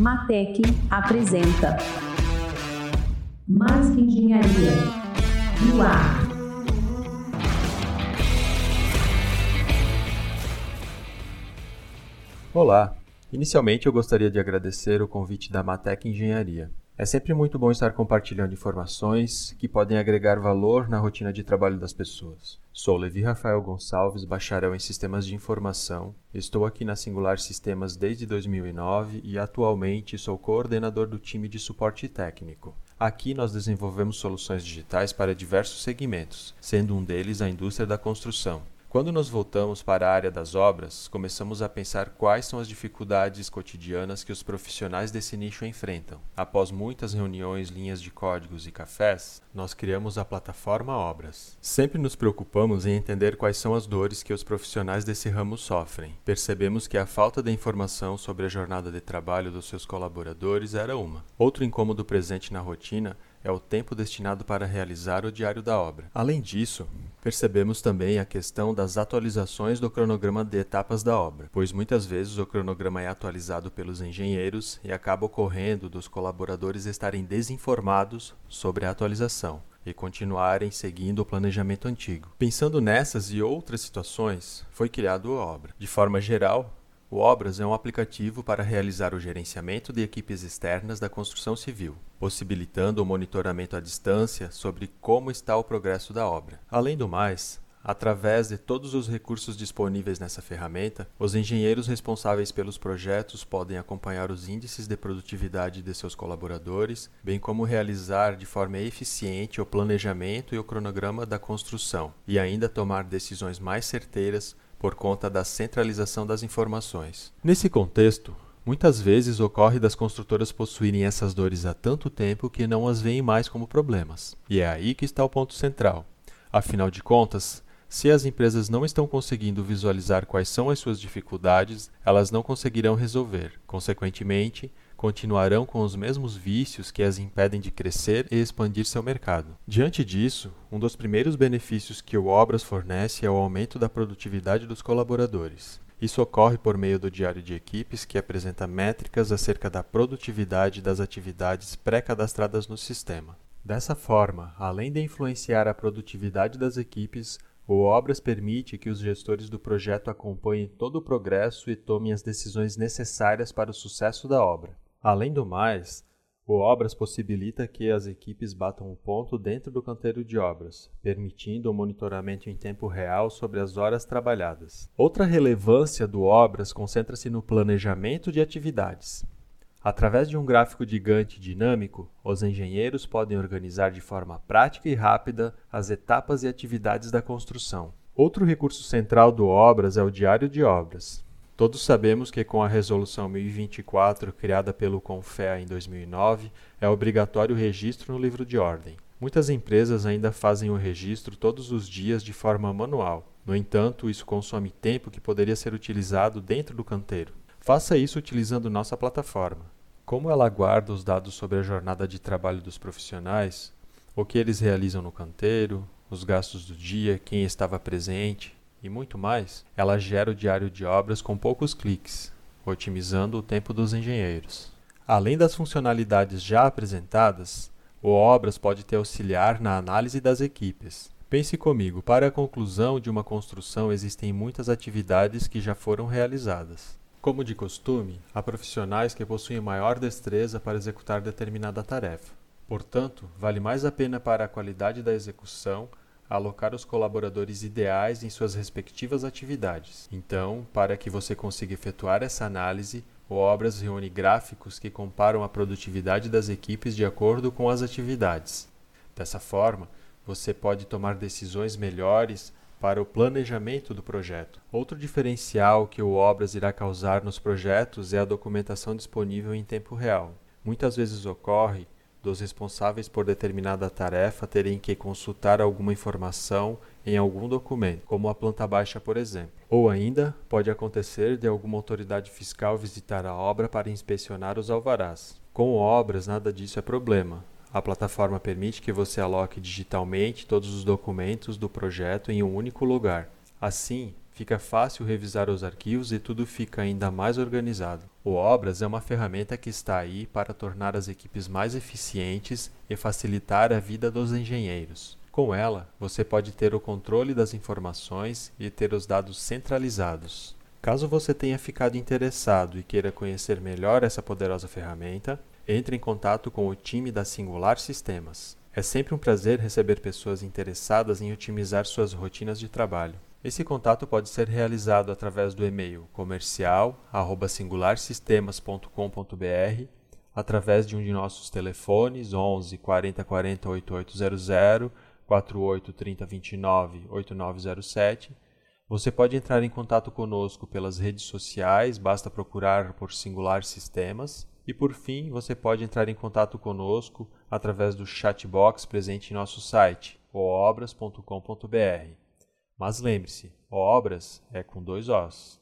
Matec apresenta Mais que Engenharia no ar. Olá! Inicialmente eu gostaria de agradecer o convite da Matec Engenharia. É sempre muito bom estar compartilhando informações que podem agregar valor na rotina de trabalho das pessoas. Sou Levi Rafael Gonçalves, bacharel em Sistemas de Informação. Estou aqui na Singular Sistemas desde 2009 e atualmente sou coordenador do time de suporte técnico. Aqui nós desenvolvemos soluções digitais para diversos segmentos, sendo um deles a indústria da construção. Quando nos voltamos para a área das obras, começamos a pensar quais são as dificuldades cotidianas que os profissionais desse nicho enfrentam. Após muitas reuniões, linhas de códigos e cafés, nós criamos a plataforma Obras. Sempre nos preocupamos em entender quais são as dores que os profissionais desse ramo sofrem. Percebemos que a falta de informação sobre a jornada de trabalho dos seus colaboradores era uma. Outro incômodo presente na rotina é o tempo destinado para realizar o diário da obra. Além disso, percebemos também a questão das atualizações do cronograma de etapas da obra, pois muitas vezes o cronograma é atualizado pelos engenheiros e acaba ocorrendo dos colaboradores estarem desinformados sobre a atualização e continuarem seguindo o planejamento antigo. Pensando nessas e outras situações, foi criado a obra. De forma geral, o Obras é um aplicativo para realizar o gerenciamento de equipes externas da construção civil, possibilitando o monitoramento à distância sobre como está o progresso da obra. Além do mais, Através de todos os recursos disponíveis nessa ferramenta, os engenheiros responsáveis pelos projetos podem acompanhar os índices de produtividade de seus colaboradores, bem como realizar de forma eficiente o planejamento e o cronograma da construção, e ainda tomar decisões mais certeiras por conta da centralização das informações. Nesse contexto, muitas vezes ocorre das construtoras possuírem essas dores há tanto tempo que não as veem mais como problemas. E é aí que está o ponto central. Afinal de contas, se as empresas não estão conseguindo visualizar quais são as suas dificuldades, elas não conseguirão resolver. Consequentemente, continuarão com os mesmos vícios que as impedem de crescer e expandir seu mercado. Diante disso, um dos primeiros benefícios que o Obras fornece é o aumento da produtividade dos colaboradores. Isso ocorre por meio do diário de equipes, que apresenta métricas acerca da produtividade das atividades pré-cadastradas no sistema. Dessa forma, além de influenciar a produtividade das equipes, o Obras permite que os gestores do projeto acompanhem todo o progresso e tomem as decisões necessárias para o sucesso da obra. Além do mais, o Obras possibilita que as equipes batam o ponto dentro do canteiro de obras, permitindo o monitoramento em tempo real sobre as horas trabalhadas. Outra relevância do Obras concentra-se no planejamento de atividades. Através de um gráfico gigante dinâmico, os engenheiros podem organizar de forma prática e rápida as etapas e atividades da construção. Outro recurso central do Obras é o Diário de Obras. Todos sabemos que com a Resolução 1024, criada pelo CONFEA em 2009, é obrigatório o registro no livro de ordem. Muitas empresas ainda fazem o registro todos os dias de forma manual. No entanto, isso consome tempo que poderia ser utilizado dentro do canteiro. Faça isso utilizando nossa plataforma. Como ela guarda os dados sobre a jornada de trabalho dos profissionais, o que eles realizam no canteiro, os gastos do dia, quem estava presente, e muito mais, ela gera o diário de obras com poucos cliques, otimizando o tempo dos engenheiros. Além das funcionalidades já apresentadas, o Obras pode te auxiliar na análise das equipes. Pense comigo, para a conclusão de uma construção existem muitas atividades que já foram realizadas. Como de costume, há profissionais que possuem maior destreza para executar determinada tarefa. Portanto, vale mais a pena para a qualidade da execução alocar os colaboradores ideais em suas respectivas atividades. Então, para que você consiga efetuar essa análise, o Obras reúne gráficos que comparam a produtividade das equipes de acordo com as atividades. Dessa forma, você pode tomar decisões melhores para o planejamento do projeto. Outro diferencial que o Obras irá causar nos projetos é a documentação disponível em tempo real. Muitas vezes ocorre dos responsáveis por determinada tarefa terem que consultar alguma informação em algum documento, como a planta baixa, por exemplo. Ou ainda, pode acontecer de alguma autoridade fiscal visitar a obra para inspecionar os alvarás. Com obras, nada disso é problema. A plataforma permite que você aloque digitalmente todos os documentos do projeto em um único lugar. Assim, Fica fácil revisar os arquivos e tudo fica ainda mais organizado. O Obras é uma ferramenta que está aí para tornar as equipes mais eficientes e facilitar a vida dos engenheiros. Com ela, você pode ter o controle das informações e ter os dados centralizados. Caso você tenha ficado interessado e queira conhecer melhor essa poderosa ferramenta, entre em contato com o time da Singular Sistemas. É sempre um prazer receber pessoas interessadas em otimizar suas rotinas de trabalho. Esse contato pode ser realizado através do e-mail comercial@singularsistemas.com.br, através de um de nossos telefones 11 40 40 8800, 48 30 29 8907. Você pode entrar em contato conosco pelas redes sociais, basta procurar por Singular Sistemas. E por fim, você pode entrar em contato conosco através do chatbox presente em nosso site, oobras.com.br. Mas lembre-se, obras é com dois ossos.